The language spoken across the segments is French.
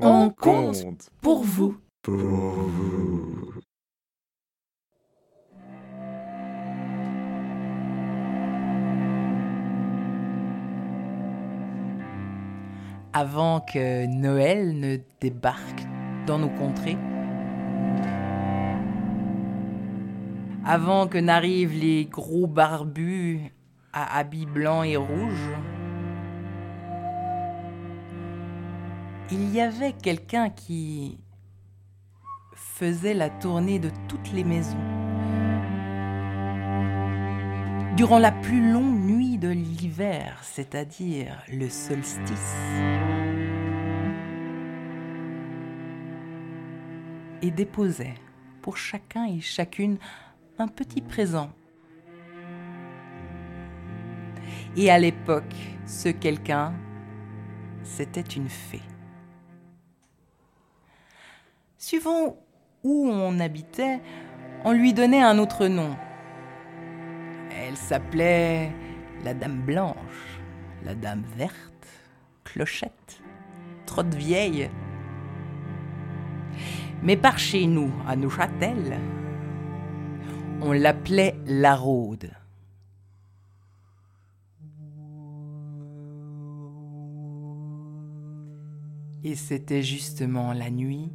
On compte pour vous. Pour vous. Avant que Noël ne débarque dans nos contrées, avant que n'arrivent les gros barbus à habits blancs et rouges, il y avait quelqu'un qui faisait la tournée de toutes les maisons. Durant la plus longue nuit de l'hiver, c'est-à-dire le solstice. Et déposait pour chacun et chacune un petit présent. Et à l'époque, ce quelqu'un, c'était une fée. Suivant où on habitait, on lui donnait un autre nom. Elle s'appelait la Dame Blanche, la Dame Verte, Clochette, Trotte Vieille. Mais par chez nous, à Neuchâtel, on l'appelait la Rôde. Et c'était justement la nuit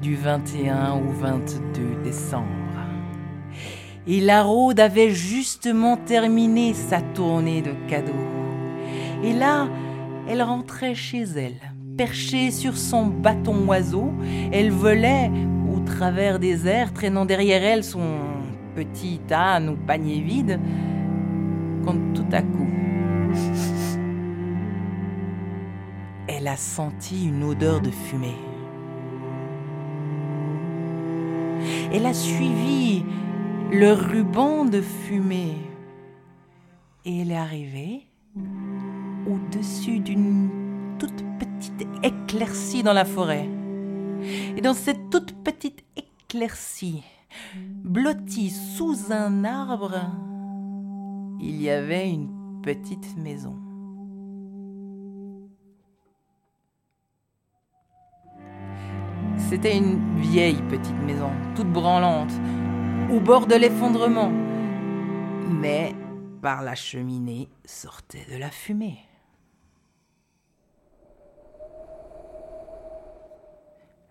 du 21 au 22 décembre. Et la Rôde avait justement terminé sa tournée de cadeaux. Et là, elle rentrait chez elle, perchée sur son bâton oiseau. Elle volait au travers des airs, traînant derrière elle son petit âne ou panier vide, quand tout à coup, elle a senti une odeur de fumée. Elle a suivi le ruban de fumée et elle est arrivée au-dessus d'une toute petite éclaircie dans la forêt. Et dans cette toute petite éclaircie, blottie sous un arbre, il y avait une petite maison. C'était une vieille petite maison, toute branlante, au bord de l'effondrement. Mais par la cheminée sortait de la fumée.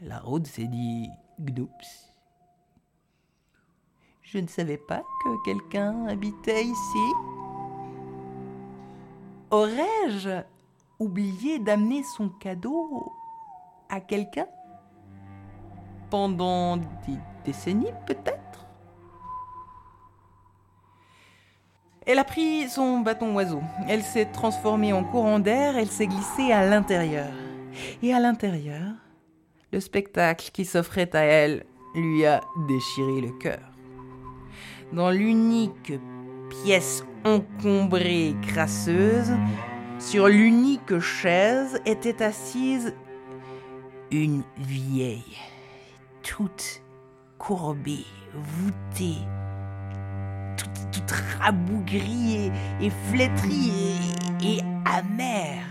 La route s'est dit Gnoups. Je ne savais pas que quelqu'un habitait ici. Aurais-je oublié d'amener son cadeau à quelqu'un? Pendant des décennies peut-être Elle a pris son bâton oiseau. Elle s'est transformée en courant d'air, elle s'est glissée à l'intérieur. Et à l'intérieur, le spectacle qui s'offrait à elle lui a déchiré le cœur. Dans l'unique pièce encombrée et crasseuse, sur l'unique chaise était assise une vieille, toute courbée, voûtée, toute, rabougrie et, flétrie et, et amère.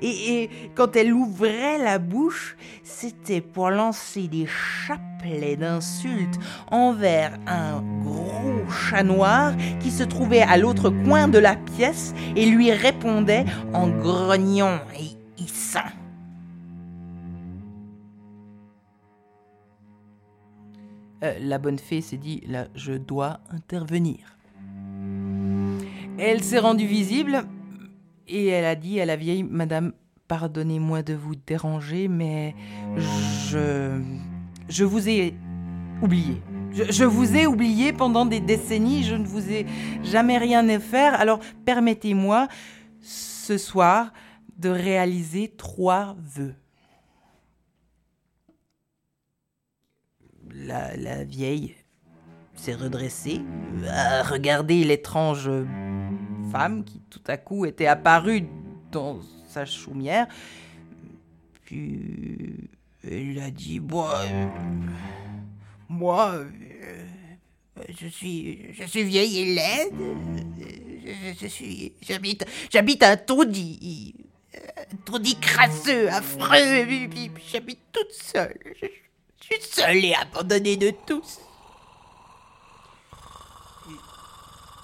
Et, et, quand elle ouvrait la bouche, c'était pour lancer des chapelets d'insultes envers un gros chat noir qui se trouvait à l'autre coin de la pièce et lui répondait en grognant et Euh, la bonne fée s'est dit, là, je dois intervenir. Elle s'est rendue visible et elle a dit à la vieille Madame, pardonnez-moi de vous déranger, mais je, je vous ai oublié. Je, vous ai oublié pendant des décennies, je ne vous ai jamais rien faire, alors permettez-moi ce soir de réaliser trois vœux. La, vieille s'est redressée, a regardé l'étrange femme qui tout à coup était apparue dans sa chaumière. Puis elle a dit Moi, moi, je suis, je suis vieille et laide. Je, suis, j'habite, j'habite un taudis. dit crasseux, affreux, j'habite toute seule. Suis seule et abandonnée de tous.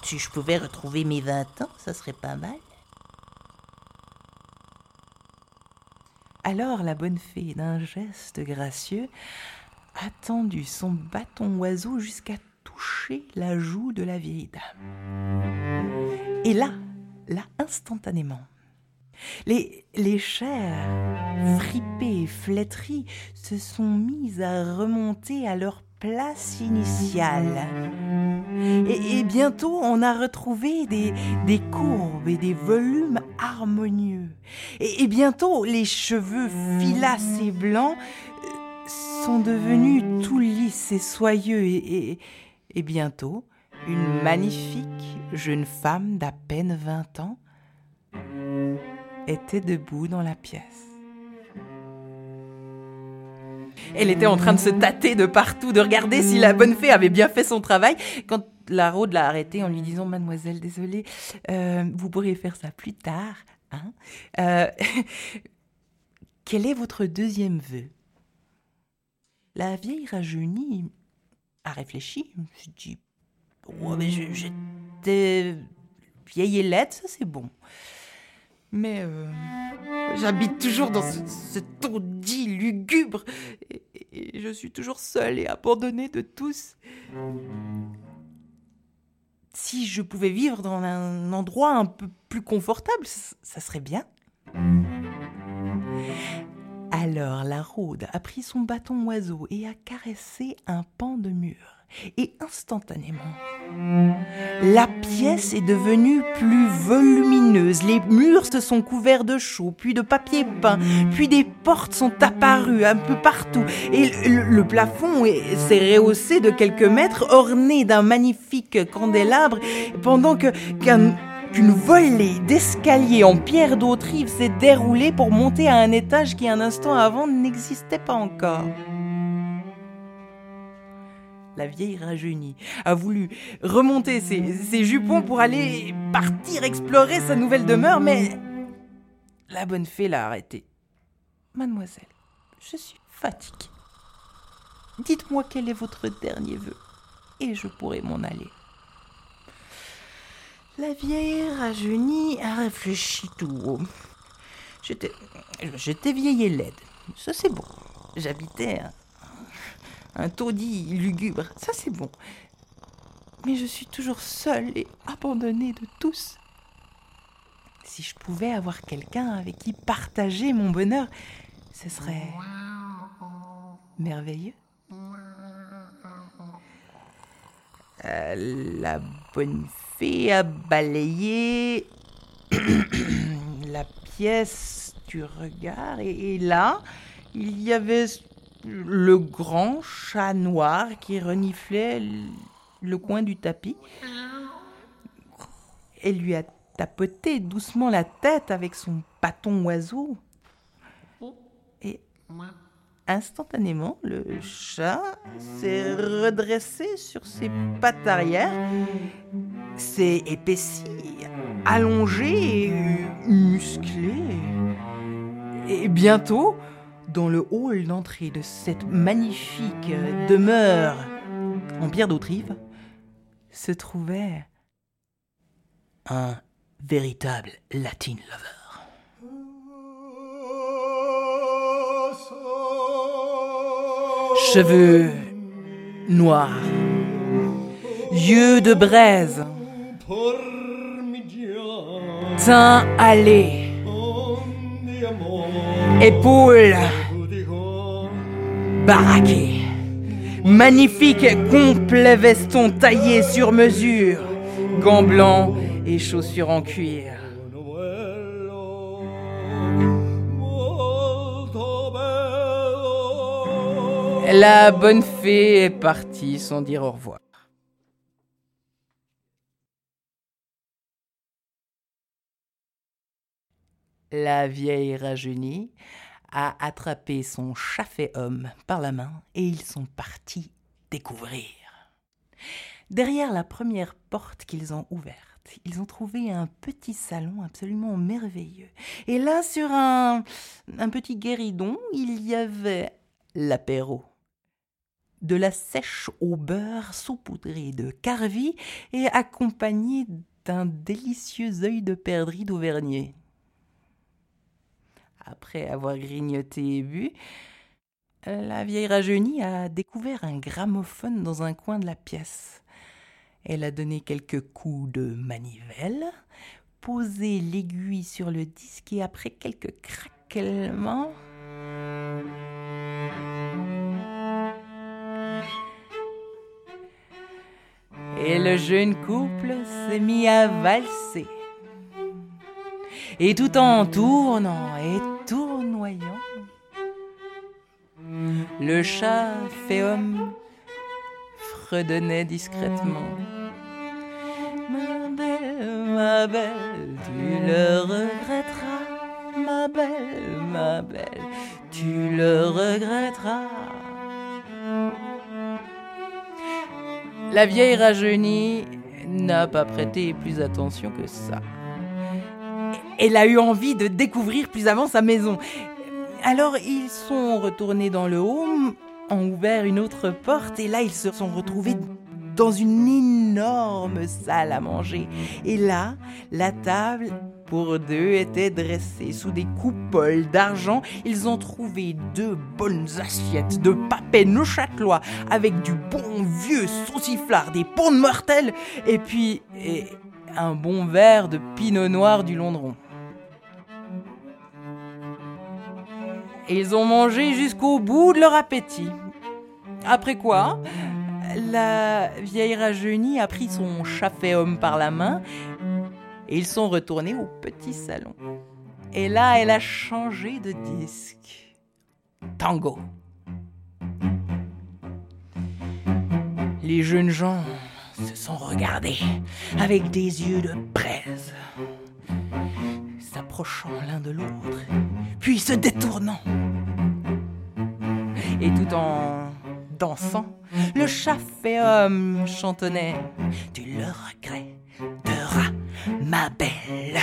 Si je pouvais retrouver mes 20 ans, ça serait pas mal. Alors la bonne fée, d'un geste gracieux, a tendu son bâton oiseau jusqu'à toucher la joue de la vieille dame. Et là, là, instantanément, les, les chairs fripées et flétries se sont mises à remonter à leur place initiale. Et, bientôt, on a retrouvé des, des, courbes et des volumes harmonieux. Et, bientôt, les cheveux filasses et blancs euh, sont devenus tout lisses et soyeux. Et, et bientôt, une magnifique jeune femme d'à peine 20 ans était debout dans la pièce. Elle était en train de se tâter de partout, de regarder si la bonne fée avait bien fait son travail, quand la rôde l'a arrêtée en lui disant Mademoiselle, désolée, euh, vous pourrez faire ça plus tard. Hein euh, quel est votre deuxième vœu? La vieille rajeunie a réfléchi, je dit oh, mais j'étais vieille et laide, ça c'est bon. Mais euh, j'habite toujours dans ce, ce taudis lugubre et, et, je suis toujours seule et abandonnée de tous. Si je pouvais vivre dans un endroit un peu plus confortable, ça serait bien. Alors la rôde a pris son bâton oiseau et a caressé un pan de mur. Et instantanément, la pièce est devenue plus volumineuse. Les murs se sont couverts de chaux, puis de papier peint, puis des portes sont apparues un peu partout. Et le, plafond s'est rehaussé de quelques mètres, orné d'un magnifique candélabre, pendant que qu'un qu'une volée d'escaliers en pierre d'Autrive s'est déroulée pour monter à un étage qui un instant avant n'existait pas encore. La vieille rajeunie a voulu remonter ses, jupons pour aller partir explorer sa nouvelle demeure, mais la bonne fée l'a arrêtée. Mademoiselle, je suis fatiguée. Dites-moi quel est votre dernier vœu, et je pourrai m'en aller. La vieille rajeunie a réfléchi tout haut. J'étais, j'étais vieille et laide. Ça, c'est bon. J'habitais un, taudis lugubre. Ça, c'est bon. Mais je suis toujours seule et abandonnée de tous. Si je pouvais avoir quelqu'un avec qui partager mon bonheur, ce serait merveilleux. Euh, la bonne fée a balayé la pièce du regard et, là, il y avait le grand chat noir qui reniflait le coin du tapis. Elle lui a tapoté doucement la tête avec son bâton oiseau. Et instantanément, le chat s'est redressé sur ses pattes arrière, s'est épaissi, allongé et musclé. Et bientôt, dans le hall d'entrée de cette magnifique demeure en pierre d'Autrive, se trouvait un véritable Latin lover. Cheveux noirs, yeux de braise, teint allé, épaules baraquées, magnifique complet veston taillé sur mesure, gants blancs et chaussures en cuir. La bonne fée est partie sans dire au revoir. La vieille rajeunie a attrapé son chaffet homme par la main et ils sont partis découvrir. Derrière la première porte qu'ils ont ouverte, ils ont trouvé un petit salon absolument merveilleux. Et là, sur un, un petit guéridon, il y avait l'apéro. De la sèche au beurre saupoudrée de carvi et accompagnée d'un délicieux œil de perdrix d'Auvergnat. Après avoir grignoté et bu, la vieille rajeunie a découvert un gramophone dans un coin de la pièce. Elle a donné quelques coups de manivelle, posé l'aiguille sur le disque et après quelques craquements. Et le jeune couple s'est mis à valser. Et tout en tournant et tournoyant, le chat féum fredonnait discrètement. Ma belle, ma belle, tu le regretteras. Ma belle, ma belle, tu le regretteras. La vieille rajeunie n'a pas prêté plus attention que ça. Elle a eu envie de découvrir plus avant sa maison. Alors ils sont retournés dans le home, ont ouvert une autre porte et là ils se sont retrouvés dans une énorme salle à manger. Et là, la table pour deux était dressée sous des coupoles d'argent. Ils ont trouvé deux bonnes assiettes de papet neuchâtelois avec du bon vieux sauciflard, des ponts de mortel et puis un bon verre de pinot noir du Londron. Ils ont mangé jusqu'au bout de leur appétit. Après quoi, la vieille rajeunie a pris son homme par la main et ils sont retournés au petit salon. Et là, elle a changé de disque. Tango. Les jeunes gens se sont regardés avec des yeux de braise, s'approchant l'un de l'autre, puis se détournant. Et tout en dansant, le chat homme chantonnait Tu le regretteras, ma belle,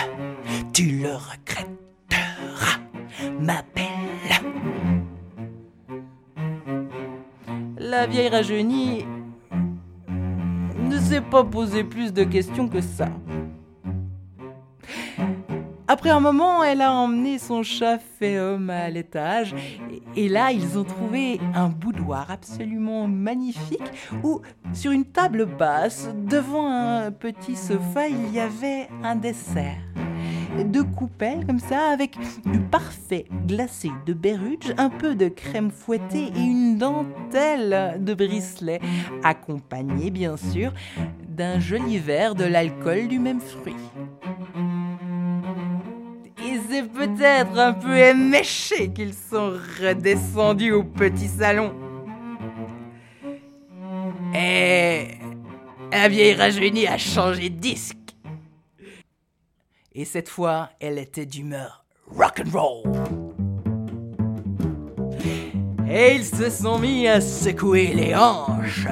tu le regretteras, ma belle. La vieille rajeunie ne s'est pas posé plus de questions que ça. Après un moment, elle a emmené son chat féum à l'étage. Et, là, ils ont trouvé un boudoir absolument magnifique où, sur une table basse, devant un petit sofa, il y avait un dessert. Deux coupelles comme ça, avec du parfait glacé de berruge, un peu de crème fouettée et une dentelle de bricelet, accompagné bien sûr d'un joli verre de l'alcool du même fruit peut-être un peu éméché qu'ils sont redescendus au petit salon. Et la vieille rajeunie a changé de disque. Et cette fois, elle était d'humeur rock and roll. Et ils se sont mis à secouer les hanches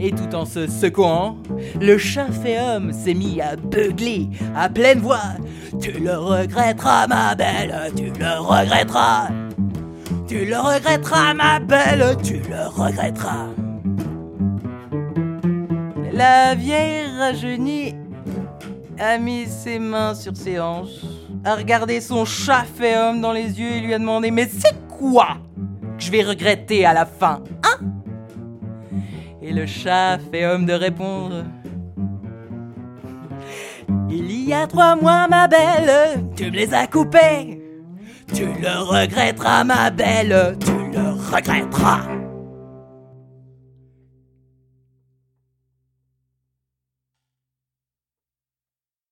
et tout en se secouant, le chat homme s'est mis à beugler à pleine voix. Tu le regretteras, ma belle, tu le regretteras. Tu le regretteras, ma belle, tu le regretteras. La vieille rajeunie a mis ses mains sur ses hanches, a regardé son chat homme dans les yeux et lui a demandé Mais c'est quoi que je vais regretter à la fin, et le chat fait homme de répondre. Il y a trois mois, ma belle, tu me les as coupés. Tu le regretteras, ma belle, tu le regretteras.